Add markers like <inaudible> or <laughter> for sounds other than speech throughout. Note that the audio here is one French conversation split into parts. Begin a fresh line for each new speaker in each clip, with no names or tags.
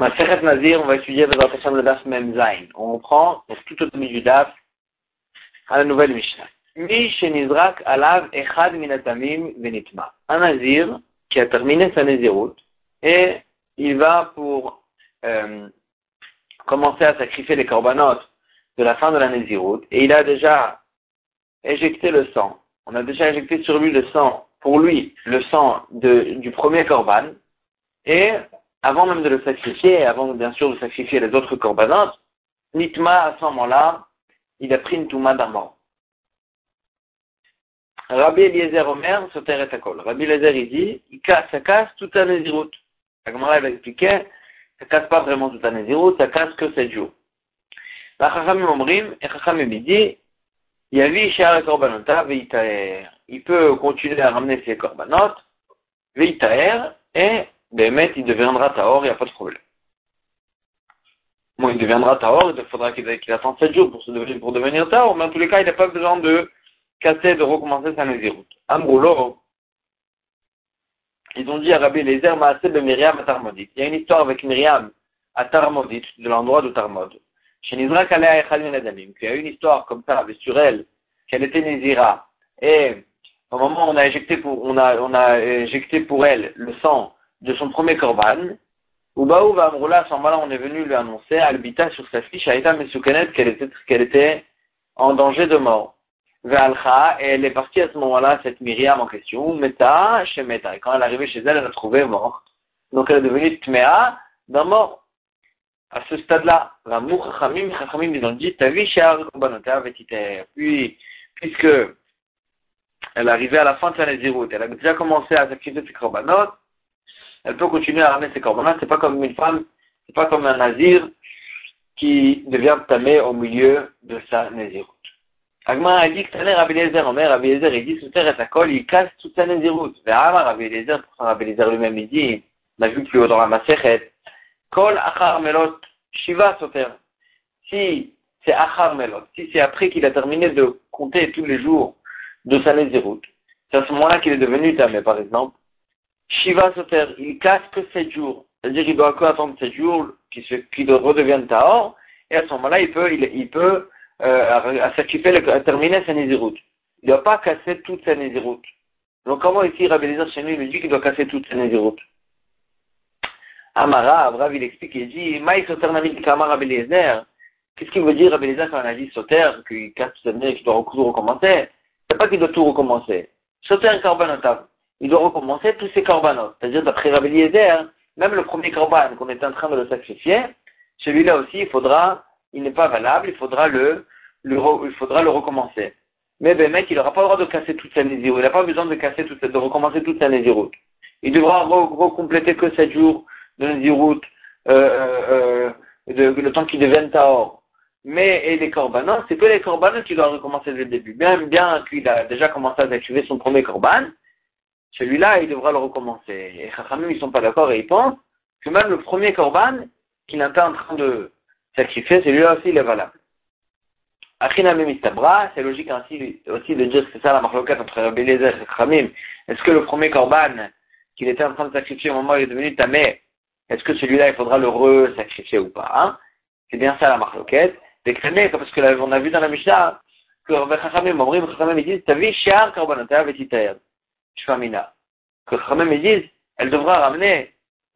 Ma Nazir, on va étudier la de Daf Memzain. On reprend donc, tout au début du Daf à la nouvelle Mishnah. Alav Echad Minatamim Venitma. Un Nazir qui a terminé sa Nézirut et il va pour euh, commencer à sacrifier les corbanotes de la fin de la Nézirut et il a déjà éjecté le sang. On a déjà éjecté sur lui le sang, pour lui, le sang de, du premier corban et avant même de le sacrifier, avant bien sûr de sacrifier les autres corbanotes, Nitma, à ce moment-là, il a pris une touma d'un mort. Rabbi Eliezer Omer, Soter et Akol. Rabbi Eliezer, il dit, il casse, ça casse toute la Nézirut. La Gemara, va expliquer, ça casse pas vraiment toute la Nézirut, ça casse que 7 jours. La Chachamim Omrim, et Chachamim dit, Yavi Shar Korbanota, Veitaer. Il peut continuer à ramener ses corbanotes, Veitaer, et Bémet, il deviendra Taor, il n'y a pas de problème. Bon, il deviendra Taor, il faudra qu'il attende 7 jours pour, se devenir, pour devenir Taor, mais en tous les cas, il n'a pas besoin de casser, de recommencer sa Nézirut. Amroulo, ils ont dit à Rabbi Lezer Maaseh de Myriam à Tarmodit. Il y a une histoire avec Myriam à Tarmodit, de l'endroit de Tarmod. Chez qu'il y a une histoire comme ça, sur elle, qu'elle était Nézira, et au moment où on a éjecté pour, on a, on a éjecté pour elle le sang de son premier korban, Ubaou va à ce moment-là, on est venu lui annoncer, Albita sur sa fiche, Aïta Mesoukanet, qu'elle était, qu'elle était en danger de mort. Ve'alcha, et elle est partie à ce moment-là, cette Myriam en question, Meta, chez Meta. Et quand elle est arrivée chez elle, elle a trouvé morte. Donc elle est devenue Tmea d'un mort. À ce stade-là, la Chachamim, Chachamim, ils ont dit, ta vie, Puis, puisque elle arrivée à la fin de sa Nézirut, elle a déjà commencé à s'activer ses korbanot, elle peut continuer à ramener ses corbanotes. C'est pas comme une femme, c'est pas comme un nazir qui devient tamé au milieu de sa nazirut. Agma a dit que Rabbi Eliezer, Omer, Rabbi Eliezer, il dit, sous terre et colle, il casse toute sa nazirut. Ve'ama Rabbi Eliezer, pour Rabbi Eliezer lui-même, il dit, on a vu plus haut dans la Masechet, kol achar melot, shiva soter. Si c'est achar melot, si c'est après qu'il a terminé de compter tous les jours de sa nazirut, c'est à ce moment-là qu'il est devenu tamé, par exemple, Shiva Soter, il casse que 7 jours. C'est-à-dire qu'il doit encore attendre 7 jours qu'il redevienne Tahor, et à ce moment-là, il peut, il, peut euh, à terminer sa Nézirut. Il ne doit pas casser toute sa Nézirut. Donc comment ici Rabbi chez nous, il dit qu'il doit casser toute sa Nézirut? Amara, Avrav, il explique, il dit, Maï Soter Kamar Rabbi. Qu'est-ce qu'il veut dire Rabbi quand on a dit Soter, qu'il casse toute sa Nézirut, qu'il doit tout recommencer? C'est pas qu'il doit tout recommencer. Soter Karbanotav il doit recommencer tous ses corbanotes. C'est-à-dire, d'après Rabbi Eliezer, même le premier corban qu'on est en train de le sacrifier, celui-là aussi, il faudra, il n'est pas valable, il faudra le, il faudra le recommencer. Mais ben, mec, il n'aura pas le droit de casser toute sa nésiroute. Il n'a pas besoin de casser toute, de recommencer toute sa nésiroute. Il devra recompléter que 7 jours de nésiroute, euh, euh, euh, le temps qu'il devienne taor. Mais, et les corbanotes, c'est que les corbanotes qui doivent recommencer dès le début. Bien, bien qu'il a déjà commencé à activer son premier corban, celui-là, il devra le recommencer. Et Chachamim, ils sont pas d'accord et ils pensent que même le premier korban qu'il est en train de sacrifier, celui-là aussi, il est valable. c'est logique ainsi aussi de dire que c'est ça la marloquette entre Rabbi Eliezer et Chachamim. Est-ce que le premier korban qu'il était en train de sacrifier au moment où il est devenu tamé, est-ce que celui-là, il faudra le re-sacrifier ou pas hein? C'est bien ça la marloquette. Parce que on a vu dans la Mishnah que Rabbi Chachamim, Chachamim, ils disent, t'as vu, Shiar Korbanot, et Shvamina. Que Khamem disent, elle devra ramener,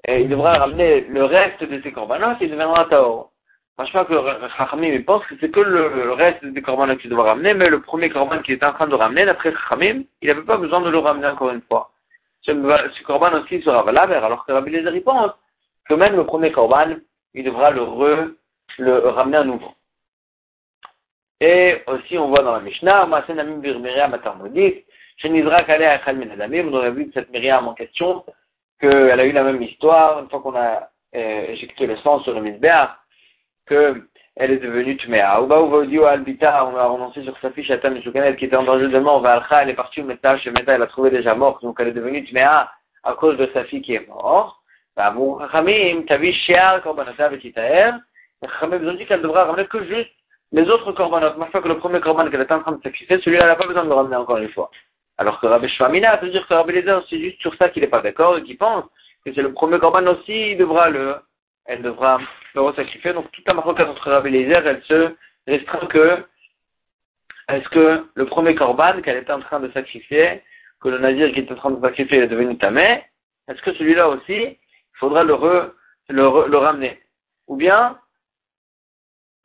il devra ramener le reste de ses corbanotes et il deviendra Taor. Franchement, que Chachamim pense que c'est que le, reste des corbanotes qu'il devra ramener, mais le premier corban qu'il était en train de ramener, d'après Chachamim, il n'avait pas besoin de le ramener encore une fois. Ce, corban aussi sera valable, alors que Rabbi Lézer pense que même le premier corban, il devra le ramener à nouveau. Et aussi, on voit dans la Mishnah, Masen Amim Birmiriam Atarmodit, chez Nizrak Alea on aurait vu cette Myriam en question, qu'elle a eu la même histoire, une fois qu'on a euh, éjecté le sang sur le Mizbeah, qu'elle est devenue Tmea. Ou Uva Albita, on a renoncé sur sa fiche Atam Mishukanet qui était en danger de mort, Valcha, elle est partie au Meta, chez Meta, elle a trouvé déjà mort, donc elle est devenue Tmea à cause de sa fille qui est morte. Bah, Chachamim, Tavi Shear, Korbanata, Vetitaer, Chachamim, ils ont dit qu'elle devra ramener que juste les autres korbanot. Ma fois que le premier korban qu'elle était en train de sacrifier, celui-là, n'a pas besoin de le ramener encore une fois. Alors que Rabbi Shvamina veut dire que Rabbi Lezer, c'est juste sur ça qu'il n'est pas d'accord et qu'il pense que c'est le premier corban aussi, il devra le elle devra le resacrifier. Donc toute la marocaine entre Rabbi Eliezer, elle se restreint que est-ce que le premier korban qu'elle était en train de sacrifier, que le nazir qui était en train de sacrifier est devenu tamé, est-ce que celui-là aussi, il faudra le, le, le ramener? Ou bien,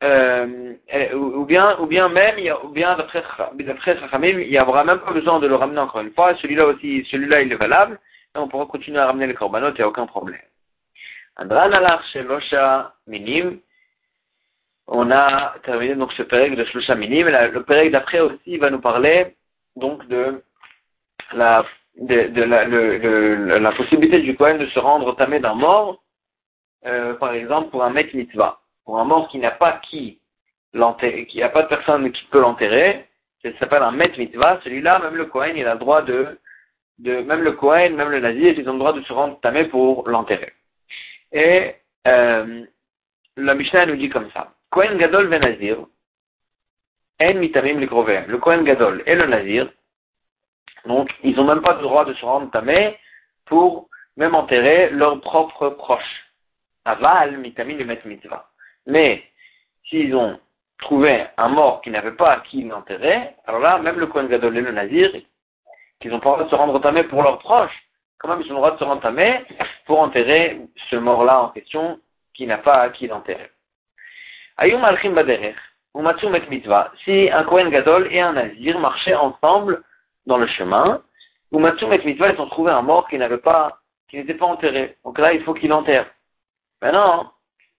euh, ou bien, ou bien même, ou bien d'après Chachamim, il n'y aura même pas besoin de le ramener encore une fois. Celui-là aussi, celui-là, il est valable. Et on pourra continuer à ramener les korbanot, il n'y a aucun problème. Minim. On a terminé donc ce pérec de shelosha minim. Le pérec d'après aussi va nous parler donc de la, de, de la, le, la possibilité du Kohen de se rendre tamé d'un mort, euh, par exemple pour un mec mitzvah pour un mort qui n'a pas qui l'enterrer, qui n'a pas de personne qui peut l'enterrer, ça s'appelle un met mitzvah, celui-là, même le Kohen, il a le droit de, de, même le Kohen, même le Nazir, ils ont le droit de se rendre tamé pour l'enterrer. Et, euh, la Mishnah nous dit comme ça. Kohen Gadol ve Nazir, en mitamim Le Kohen Gadol et le Nazir, donc, ils n'ont même pas le droit de se rendre tamé pour même enterrer leurs propres proches. Aval mitamim le met mitzvah. Mais s'ils ont trouvé un mort qui n'avait pas à qui l'enterrer, alors là, même le Kohen Gadol et le Nazir, qu'ils n'ont pas le droit de se rendre tamé pour leurs proches, quand même ils ont le droit de se rendre tamé pour enterrer ce mort-là en question qui n'a pas à qui l'enterrer? Ayum alchim baderer, ou met mitzvah. Si un Kohen Gadol et un Nazir marchaient ensemble dans le chemin, ou met mitzvah, ils ont trouvé un mort qui n'avait pas, qui n'était pas enterré. Donc là, il faut qu'il enterre. Maintenant,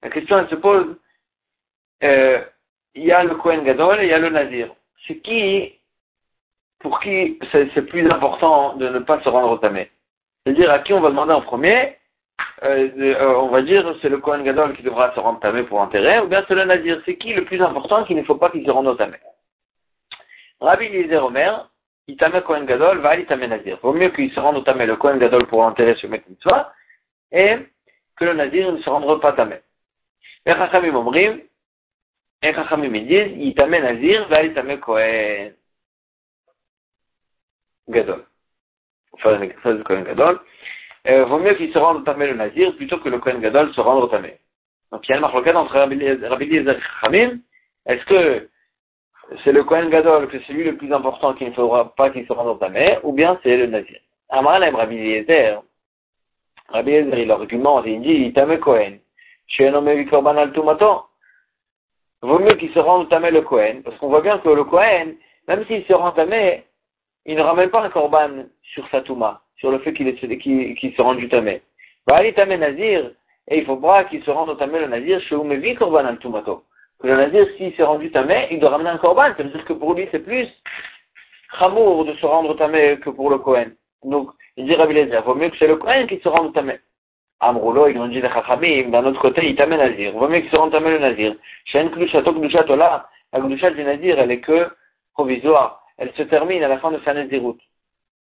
la question, elle se pose, il y a le Kohen Gadol et il y a le Nazir. C'est qui, pour qui c'est plus important de ne pas se rendre au tamé C'est-à-dire à qui on va demander en premier euh, euh, On va dire c'est le Kohen Gadol qui devra se rendre tamé pour enterrer, ou bien c'est le Nazir? C'est qui le plus important qu'il ne faut pas qu'il se rende au tamé Rabbi Eliezer Omer, il tamé Kohen Gadol, va il tamé Nazir. Vaut mieux qu'il se rende au tamé le Kohen Gadol pour enterrer ce mec et que le Nazir ne se rendra pas tamé. Les Chachamim Omrim, les Chachamim ils disent, il t'amène Nazir, va il t'amène Kohen Gadol. Enfin, ça du Kohen Gadol. Vaut mieux qu'il se rende au Tamé le Nazir plutôt que le Kohen Gadol se rende au Tamé. Donc il y a une marque entre Rabbi Eliezer et Chachamim. Est-ce que c'est le Kohen Gadol que c'est lui le plus important qu'il ne faudra pas qu'il se rende au Tamé ou bien c'est le Nazir? Amaral aime Rabbi Eliezer. Rabbi Eliezer, il argumente, il dit, il t'amène Kohen. Vaut mieux qu'il se rende tamé le Kohen, parce qu'on voit bien que le Kohen, même s'il se rend tamé, il ne ramène pas un korban sur sa touma, sur le fait qu'il qu se rende du tamé. Va aller tamé nazir, et il faut voir qu'il se rende tamé le nazir, chez Umevi korban al tumato. Le nazir, s'il s'est rendu tamé, il doit ramener un korban, ça veut dire que pour lui, c'est plus chamour de se rendre tamé que pour le Kohen. Donc, il dit Rabbi vaut mieux que c'est le Kohen qui se rende tamé. Amroulo, ils ont dit les Chachamim, d'un autre côté, il t'amène Nazir. Vaut mieux qu'ils se rendent le Nazir. Shen Klushato Klushatola, la Klushat du Nazir, elle est que provisoire. Elle se termine à la fin de sa Nazirut.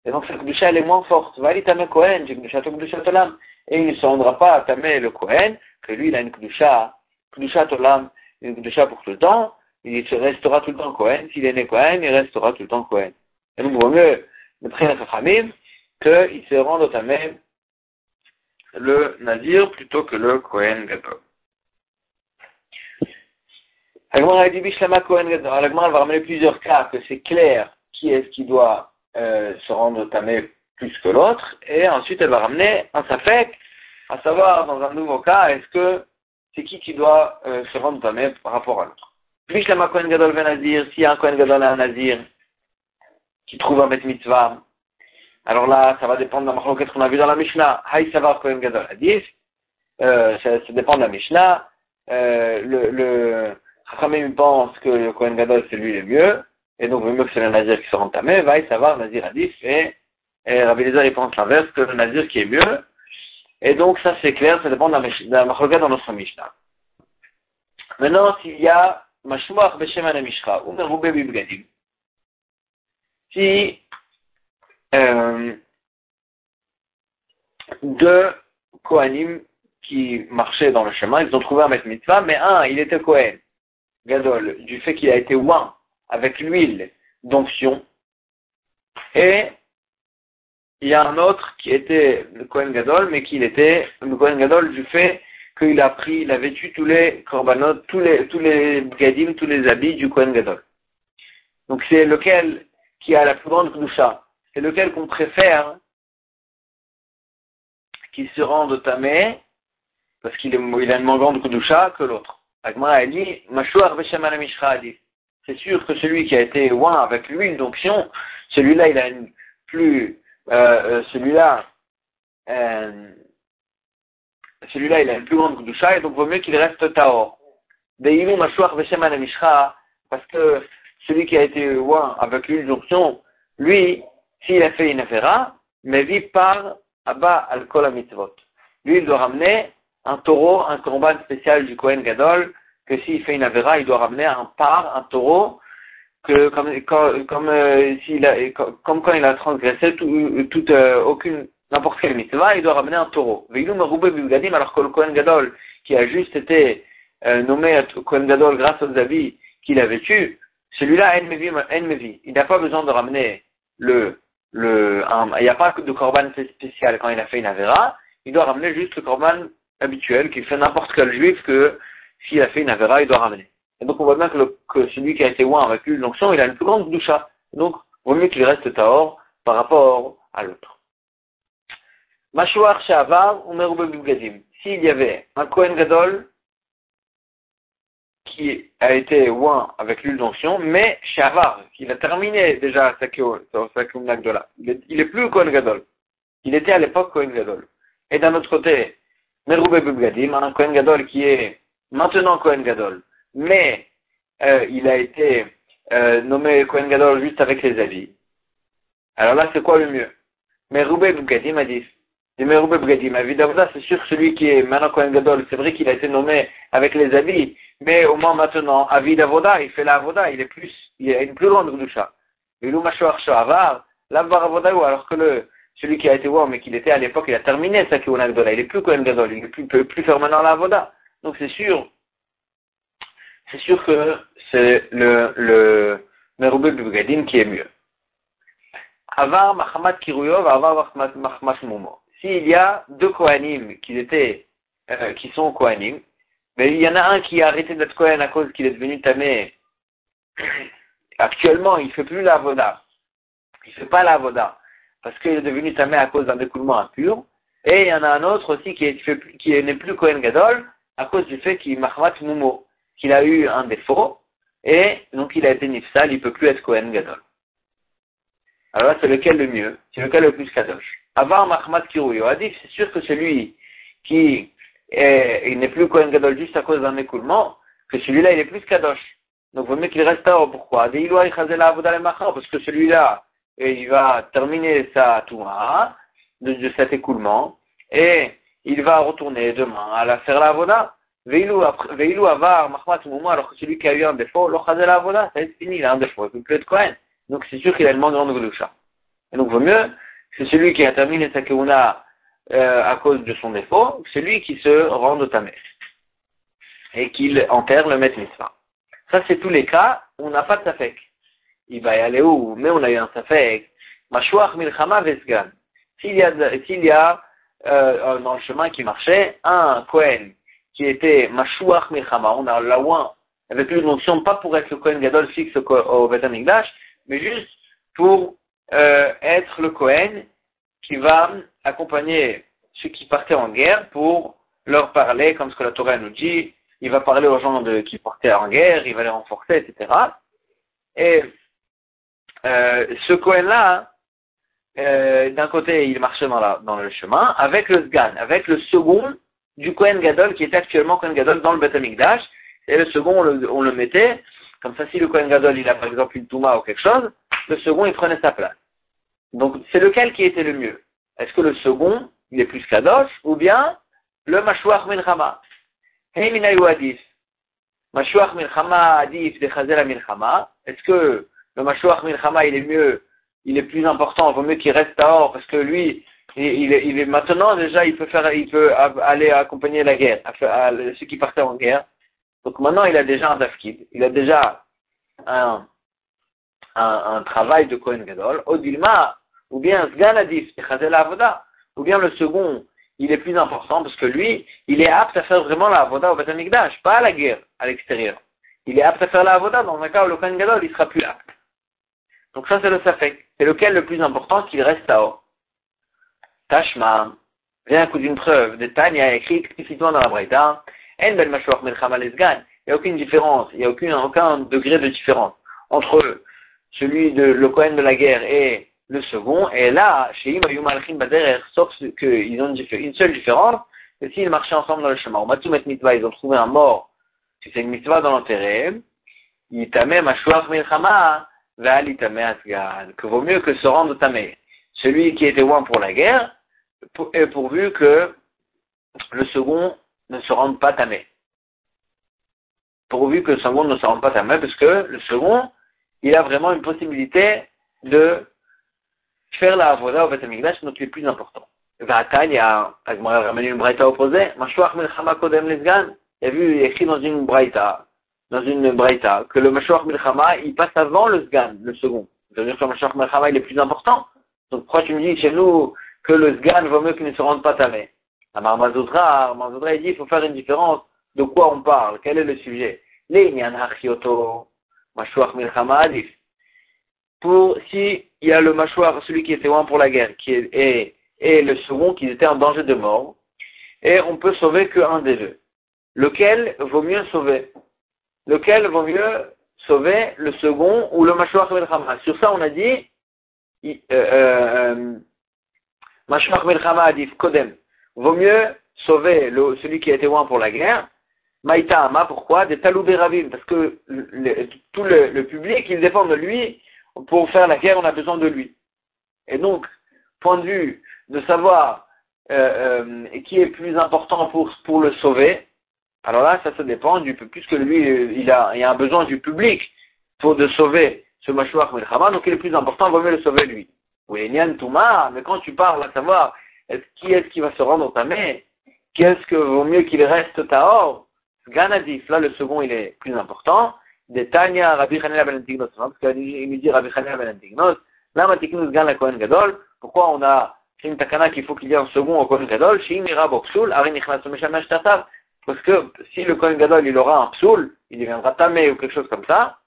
Et donc, cette Klusha, elle est moins forte. Va aller tamer Kohen, j'ai Klushato Klushatolam. Et il ne se rendra pas à tamer le Kohen, que lui, il a une Klusha, Klushatolam, une Klusha pour tout le temps. Il se restera tout le temps Kohen. S'il est né Kohen, il restera tout le temps Kohen. Et donc, vaut mieux, d'après les Chachamim, qu'il se rende au le Nazir plutôt que le Kohen Gadol. Agmar dit Bishlama Kohen Gadol. Agmar va ramener plusieurs cas que c'est clair qui est-ce qui doit euh, se rendre tamé plus que l'autre, et ensuite elle va ramener un safek, à savoir dans un nouveau cas, est-ce que c'est qui qui doit euh, se rendre tamé par rapport à l'autre. Bishlama Kohen Gadol Nazir, s'il a un Kohen Gadol et un Nazir qui trouve un Bet Mitzvah, alors là, ça va dépendre de la marloquette qu'on a vu dans la Mishnah. Haï savar Kohen Gadol Hadith. Euh, ça, ça, dépend de la Mishnah. Euh, le, le Chachamim pense que le Kohen Gadol c'est lui le mieux. Et donc, le mieux que c'est le Nazir qui se rend tamé. Haï savar Nazir Hadith. Et, et Rabbi Lézer, il pense l'inverse, que le Nazir qui est mieux. Et donc, ça c'est clair, ça dépend de la, la dans notre Mishnah. Maintenant, s'il y a Mashmuach Beshem Mishra, ou Merubé Bibgadim. Si euh, deux Kohanim qui marchaient dans le chemin, ils ont trouvé un maître mitzvah, mais un, il était Kohen, Gadol, du fait qu'il a été oint avec l'huile d'onction, et il y a un autre qui était le Kohen Gadol, mais qui était le Kohen Gadol du fait qu'il a pris, il a vêtu tous les korbanot, tous les, tous les gadim, tous les habits du Kohen Gadol. Donc c'est lequel qui a la plus grande kudusha. C'est lequel qu'on préfère qui se rende tamé, parce qu'il il a une grande kudusha que l'autre. Dit, C'est sûr que celui qui a été oint avec l'huile d'onction, celui-là il a une plus, euh, euh celui-là, euh, celui-là, il a une plus grande Kudusha, et donc vaut mieux qu'il reste Taor. Parce que celui qui a été loin avec l'huile d'onction, lui, s'il a fait une affaire, mais par Abba al Mitzvot. Lui, il doit ramener un taureau, un corban spécial du Kohen Gadol, que s'il fait une avera, il doit ramener un par, un taureau, que comme, comme, comme, euh, comme quand il a transgressé tout, toute, euh, aucune n'importe quelle mitzvah, il doit ramener un taureau. Alors que le Kohen Gadol, qui a juste été euh, nommé Kohen Gadol grâce aux habits qu'il a vêtus, celui-là, il n'a pas besoin de ramener le, il n'y a pas de korban spécial quand il a fait une avera, il doit ramener juste le korban habituel qu'il fait n'importe quel juif que s'il a fait une avera, il doit ramener. Et donc on voit bien que, celui qui a été oint avec lui l'onction, il a une plus grande doucha. Donc, vaut mieux qu'il reste taor par rapport à l'autre. Mashouar Shavar ou. S'il y avait un Kohen Gadol qui a été oint avec l'huile d'onction, mais Shavar, il a terminé déjà sa Nagdola. Il est plus Kohen Gadol. Il était à l'époque Kohen Gadol. Et d'un autre côté, Merube Gadim, un Kohen Gadol qui est maintenant Kohen Gadol, mais euh, il a été euh, nommé Kohen Gadol juste avec les avis. Alors là, c'est quoi le mieux? Merube Gadim a dit c'est sûr celui qui est maintenant Kohen Gadol, c'est vrai qu'il a été nommé avec les habits, mais au moins maintenant, Avid Avoda, il fait la Avoda, il est plus, il a une plus grande Gdusha. Alors que le, celui qui a été voir, mais qu'il était à l'époque, il a terminé sa Kohen Gadol, il est plus Kohen Gadol, il ne peut plus faire maintenant la Avoda. Donc c'est sûr, c'est sûr que c'est le, le Merubé qui est mieux. Avar Mahamat Kiruyov, Avar Mahamat Mumo s'il y a deux Kohanim qui étaient, euh, qui sont Kohanim, mais il y en a un qui a arrêté d'être Kohen à cause qu'il est devenu Tamé. <coughs> Actuellement, il ne fait plus la Voda. Il ne fait pas la Voda. Parce qu'il est devenu Tamé à cause d'un découlement impur. Et il y en a un autre aussi qui, est, qui n'est plus Kohen Gadol à cause du fait qu'il Mahmat Mumo, qu'il a eu un défaut. Et donc il a été Nifsal, il ne peut plus être Kohen Gadol. Alors là, c'est lequel le mieux? C'est lequel le plus Kadosh? Avar Mahmad Kirouyo a dit c'est sûr que celui qui n'est plus Kohen Gadol juste à cause d'un écoulement, que celui-là il est plus Kadosh. Donc il vaut mieux qu'il reste là. Pourquoi? Parce que celui-là, il va terminer sa touma de, cet écoulement et il va retourner demain à la faire la avoda. Veilou avar Mahmat Mouma, alors que celui qui a eu un défaut, le chazel la avoda, ça est fini, il a un défaut, il peut plus être Kohen. Donc c'est sûr qu'il a une moins grande Gdusha. Et donc il vaut mieux c'est celui qui a terminé sa keuna euh, à cause de son défaut, c'est lui qui se rend au tamé et qu'il enterre le maître mitzvah. Ça, c'est tous les cas où on n'a pas de safek. Il va y aller où? Mais on a eu un safek. Mashouach milchama vesgan. S'il y a, s'il y a euh, dans le chemin qui marchait, un Kohen qui était Mashouach milchama, on a la ouin avec une notion pas pour être le Kohen Gadol fixe au, au mais juste pour euh, être le Cohen qui va accompagner ceux qui partaient en guerre pour leur parler, comme ce que la Torah nous dit, il va parler aux gens de, qui partaient en guerre, il va les renforcer, etc. Et euh, ce Cohen-là, euh, d'un côté, il marchait dans, le chemin avec le Sgan, avec le second du Cohen Gadol qui est actuellement Cohen Gadol dans le Beth Amikdash, et le second, on le, on le mettait, comme ça, si le Cohen Gadol, il a par exemple une Touma ou quelque chose, le second, il prenait sa place. Donc, c'est lequel qui était le mieux? Est-ce que le second, il est plus kadosh, ou bien le mashouach milchama Hey minayu adif. Mashouach milchama adif de milchama. Est-ce que le mashouach milchama, il est mieux, il est plus important, il vaut mieux qu'il reste dehors, parce que lui, il, est, maintenant déjà, il peut faire, il peut aller accompagner la guerre, à, ceux qui partaient en guerre. Donc maintenant, il a déjà un dafkid, il a déjà un, travail de Kohen Gadol, Odilma, ou bien Sgan Adif, ou bien le second, il est plus important parce que lui, il est apte à faire vraiment la avoda au Beth pas à la guerre à l'extérieur. Il est apte à faire la avoda dans un cas où le Kohen Gadol, il sera plus apte. Donc ça, c'est le Safek. C'est lequel le plus important qu'il reste à haut? Tashma, vient un coup d'une preuve. De Tanya écrit explicitement dans la ben Il n'y a aucune différence, il n'y a aucun, aucun degré de différence entre celui de le Kohen de la guerre et le second. Et là, chez Baderer, sauf qu'ils ont une seule différence, c'est s'ils marchaient ensemble dans le chemin. Au Matsumet Mitzvah, ils ont trouvé un mort, si c'est une mitzvah dans l'enterré, il tamé Mashuach Milchama, Ve'al tamé Asgan, que vaut mieux que se rendre tamé. Celui qui était loin pour la guerre, et pourvu que le second ne se rende pas tamé. Pourvu que le second ne se rende pas tamé, parce que le second, il a vraiment une possibilité de faire la avoda au Betamikdash, donc est plus important. Vatan, il y a, Agmara ramené une braïta opposée, Mashuach Milchama Kodem Lesgan, il y a vu écrit dans une braïta, dans une braïta, que le Mashuach Milchama, il passe avant le Sgan, le second. Ça veut dire que le Mashuach Milchama, il est plus important. Donc pourquoi tu me dis chez nous que le Sgan vaut mieux qu'il ne se rende pas tamé? Amar Mazoudra, il dit, il faut faire une différence de quoi on parle, quel est le sujet? L'Inyan Hachioto, Mashuach Milchama Adif. Pour, si il y a le mâchoire, celui qui était loin pour la guerre, qui est, et, le second qui était en danger de mort, et on peut sauver qu'un des deux. Lequel vaut mieux sauver? Lequel vaut mieux sauver, le second ou le mâchoire Milchama? Sur ça, on a dit, euh, euh, Adif, Kodem. Vaut mieux sauver celui qui était loin pour la guerre, Maïta Ama, pourquoi? Des Taloubé parce que tout le, le, public, il dépend de lui, pour faire la guerre, on a besoin de lui. Et donc, point de vue de savoir euh, euh, qui est plus important pour, pour le sauver, alors là, ça, se dépend du puisque lui, il a, il a un besoin du public pour de sauver ce mâchoire Milchama, donc il est plus important, il vaut mieux le sauver lui. Nian Touma, mais quand tu parles à savoir est qui est-ce qui va se rendre ta main, qu'est-ce que vaut mieux qu'il reste Tahor, Ganadif, là le second il est plus important, de Tanya Rabbi Chanel ben Antignos, parce qu'il nous dit Rabbi Chanel ben Antignos, Lama Tiknus Gan la Kohen Gadol, pourquoi on a fait une takana qu'il faut qu'il y ait un second au Kohen Gadol, Shim Ira Boksul, Tatav, parce que si le Kohen Gadol il aura un psoul, il deviendra tamé ou quelque chose comme ça,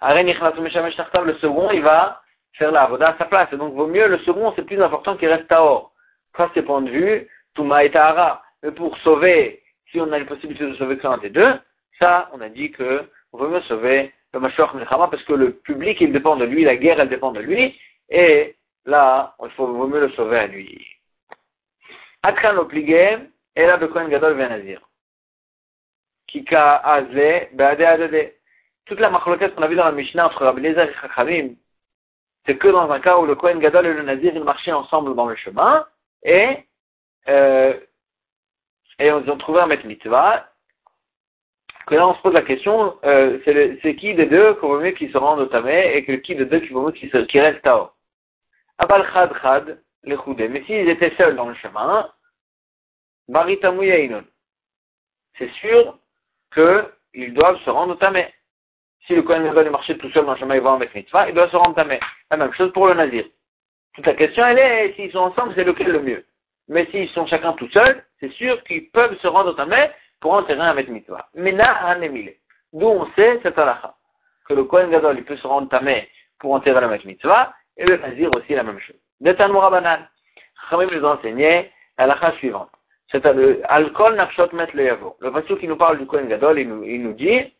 Tatav, le second, il va faire la avoda à sa place, et donc vaut mieux le second, c'est plus important qu'il reste Taor. Ça c'est point de vue, Touma et Tahara. Mais pour sauver, si on a une possibilité de sauver qu'un des deux, ça, on a dit que on veut mieux sauver le Mashiach Milchama parce que le public, il dépend de lui, la guerre, elle dépend de lui, et là, il faut, vaut mieux le sauver à lui. Atkan obligé, et là, Kohen Gadol Venazir. Kika Azle. Toute la machloquette qu'on a vu dans la Mishnah entre Rabbi Lezer et Chachamim, c'est que dans un cas où le Kohen Gadol et le Nazir, ils marchaient ensemble dans le chemin, et, euh, et ils ont trouvé un maître mitzvah, que là on se pose la question, euh, c'est qui des deux qu'il vaut mieux qui se rende au tamé et que qui des deux qui vaut mieux qui, se, reste tao. Abal chad chad, les choudé. Mais s'ils étaient seuls dans le chemin, baritamouyaïnon. C'est sûr qu'ils doivent se rendre au tamé. Si le Kohen Gadol est marché tout seul dans le chemin, il va avec mitzvah, il doit se rendre tamé. La même chose pour le nazir. Toute la question, elle est, s'ils sont ensemble, c'est lequel le mieux? Mais s'ils sont chacun tout seuls, c'est sûr qu'ils peuvent se rendre tamé pour enterrer un Met Mitzvah. Mena D'où on sait cette halakha. Que le Kohen Gadol, il peut se rendre tamé pour enterrer le Met Mitzvah, et le Nazir aussi la même chose. Netan Mourabanan. Khamim nous enseignait halakha suivante. C'est le alcool nafshot met le yavo. Le passage qui nous parle du Kohen Gadol, il nous dit,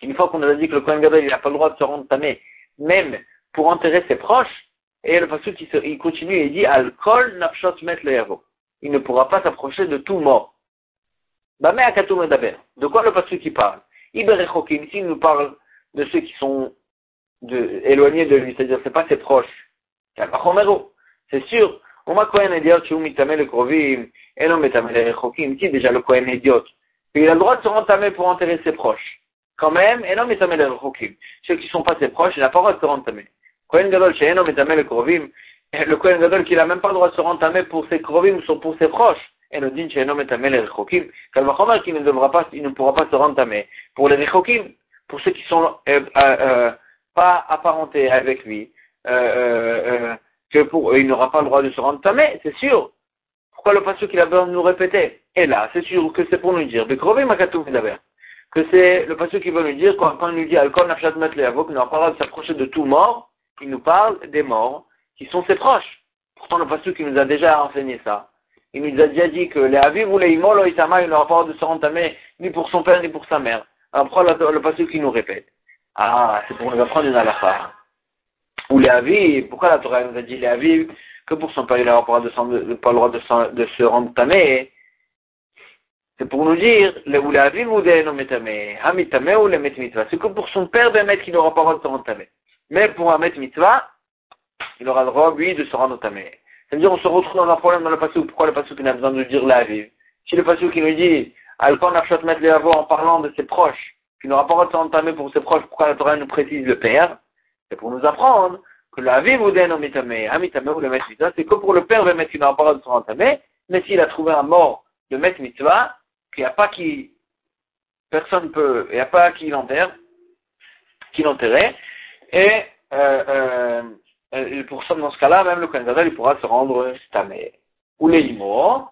une fois qu'on a dit que le Kohen Gadol, il n'a pas le droit de se rendre tamé, même pour enterrer ses proches, et le passage il, il continue et il dit, alcool nafshot met le yavo. Il ne pourra pas s'approcher de tout mort. De quoi le pasuk qui parle? Iberechokim, s'il nous parle de ceux qui sont éloignés de lui, c'est-à-dire c'est pas ses proches. C'est sûr. Oma Kohen Ediot, Shum Mitamel Krovim, Elom Mitamel Rechokim, si déjà le Kohen Ediot, il a le droit de se rentamer pour enterrer ses proches. Quand même, Elom Mitamel Rechokim. Ceux qui sont pas ses proches, il n'a pas le droit de se rentamer. Kohen Gadol, chez Elom Mitamel Krovim, <laughs> le Kohen Gadol qui n'a même pas le droit de se rentamer pour ses Krovim, ou pour ses proches. Enodin Shenom et Tamel Rechokim, Kalvachomer qui ne devra pas, il ne pourra pas se rendre tamé. Pour les Rechokim, pour ceux qui sont euh, euh, euh, pas apparentés avec lui, euh, euh, que pour il n'aura pas le droit de se rendre tamé, c'est sûr. Pourquoi le passage qu'il a besoin de nous répéter? Et là, c'est sûr que c'est pour nous dire, que c'est le passage qui veut nous dire, quand, il nous dit Alkon Nafshat qu'il n'a pas de s'approcher de tout mort, il nous parle des morts qui sont ses proches. Pourtant, le passage qui nous a déjà enseigné ça. Il nous a déjà dit que les aviv ou les imol, il n'aura pas de se rentamer ni pour son père ni pour sa mère. Alors pourquoi le, le passage qui nous répète? Ah, c'est pour nous apprendre une halakha. Ou les aviv, pourquoi la Torah nous a dit les aviv que pour son père il n'aura pas, pas, le droit de, de se rentamer? C'est pour nous dire, le le. C'est que pour son père, ben, il n'aura pas le droit de se rendre tamé. Mais pour un met mitzvah, il aura le droit, lui, de se rendre tamé. C'est-à-dire, on se retrouve dans un problème dans le passé. Pourquoi le passé qui n'a besoin de dire la vie? Si le passé qui nous dit, Alpan Afshat met les en parlant de ses proches, qu'il n'aura pas le droit de se rendre tamé pour ses proches, pourquoi la Torah nous précise le père? C'est pour nous apprendre que la vie ou den hamitame ou le met mitzvah, c'est que pour le père, ben, il n'aura pas le droit de se rendre tamé. Mais s'il a trouvé un mort de met mitzvah, qu'il n'y a pas qui, personne peut, il n'y a pas qui l'enterre, qui l'enterrait, et, euh, euh, pour ça, dans ce cas-là, même le Kohen il pourra se rendre tamé. Ou leimo.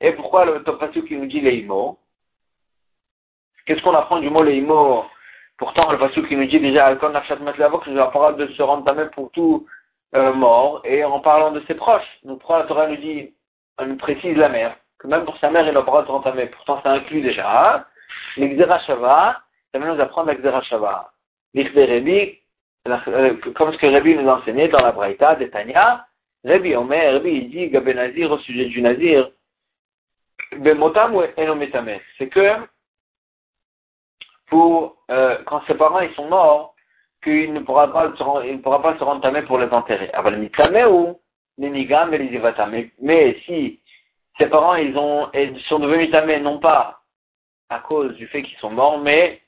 Et pourquoi le Topasuk qui nous dit leimo Qu'est-ce qu'on apprend du mot leimo Pourtant, le Pasuk qui nous dit déjà, Alkon Nafshat Matlavo, que nous pas de se rendre tamé pour tout euh, mort, et en parlant de ses proches. Donc, pourquoi la Torah nous dit, elle nous précise la mère que même pour sa mère, il pas le droit de rentamer. Pourtant, ça inclut déjà l'exerashava, ça va nous apprendre l'exerashava. L'Ichde euh, comme ce que Rabbi nous a enseigné dans la Braïta de Tanya, Rabbi Omer, Rabbi, il dit, Gabé Nazir, au sujet du Nazir, Bemotam ou. C'est que, pour, euh, quand ses parents, ils sont morts, qu'il ne pourra pas se, il ne pourra pas se rentamer pour les enterrer. Et les Mais si, ses parents, ils ont, ils sont devenus tamés non pas à cause du fait qu'ils sont morts, mais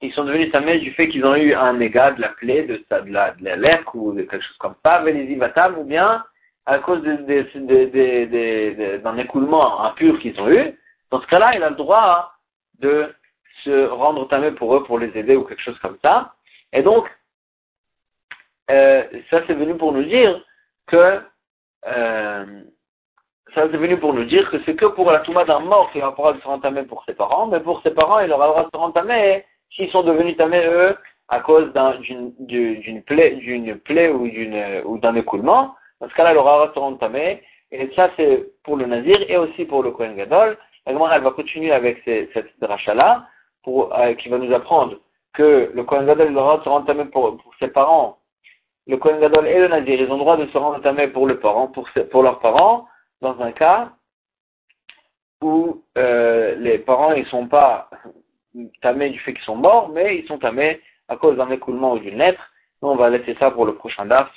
ils sont devenus tamés du fait qu'ils ont eu un égat de la plaie, de, de, la, de la ou de quelque chose comme ça, ou bien à cause d'un écoulement impur qu'ils ont eu. Dans ce cas-là, il a le droit de se rendre tamé pour eux, pour les aider ou quelque chose comme ça. Et donc, euh, ça c'est venu pour nous dire que euh, ça c'est venu pour nous dire que c'est que pour la Touma d'un mort qu'il aura le droit de se rentamer pour ses parents, mais pour ses parents, il aura le droit de se rentamer s'ils sont devenus tamés, eux, à cause d'une plaie, d'une plaie ou d'un écoulement. Dans ce cas-là, il aura le droit de se rentamer. Et ça, c'est pour le Nazir et aussi pour le Kohen Gadol. La elle va continuer avec cette dracha-là, pour, euh, qui va nous apprendre que le Kohen Gadol aura le droit de se rentamer pour, pour ses parents. Le Kohen Gadol et le Nazir, ils ont le droit de se rentamer pour, le parent, pour leurs parents, dans un cas où euh, les parents ne sont pas tamés du fait qu'ils sont morts, mais ils sont tamés à cause d'un écoulement ou d'une lettre. on va laisser ça pour le prochain DAF.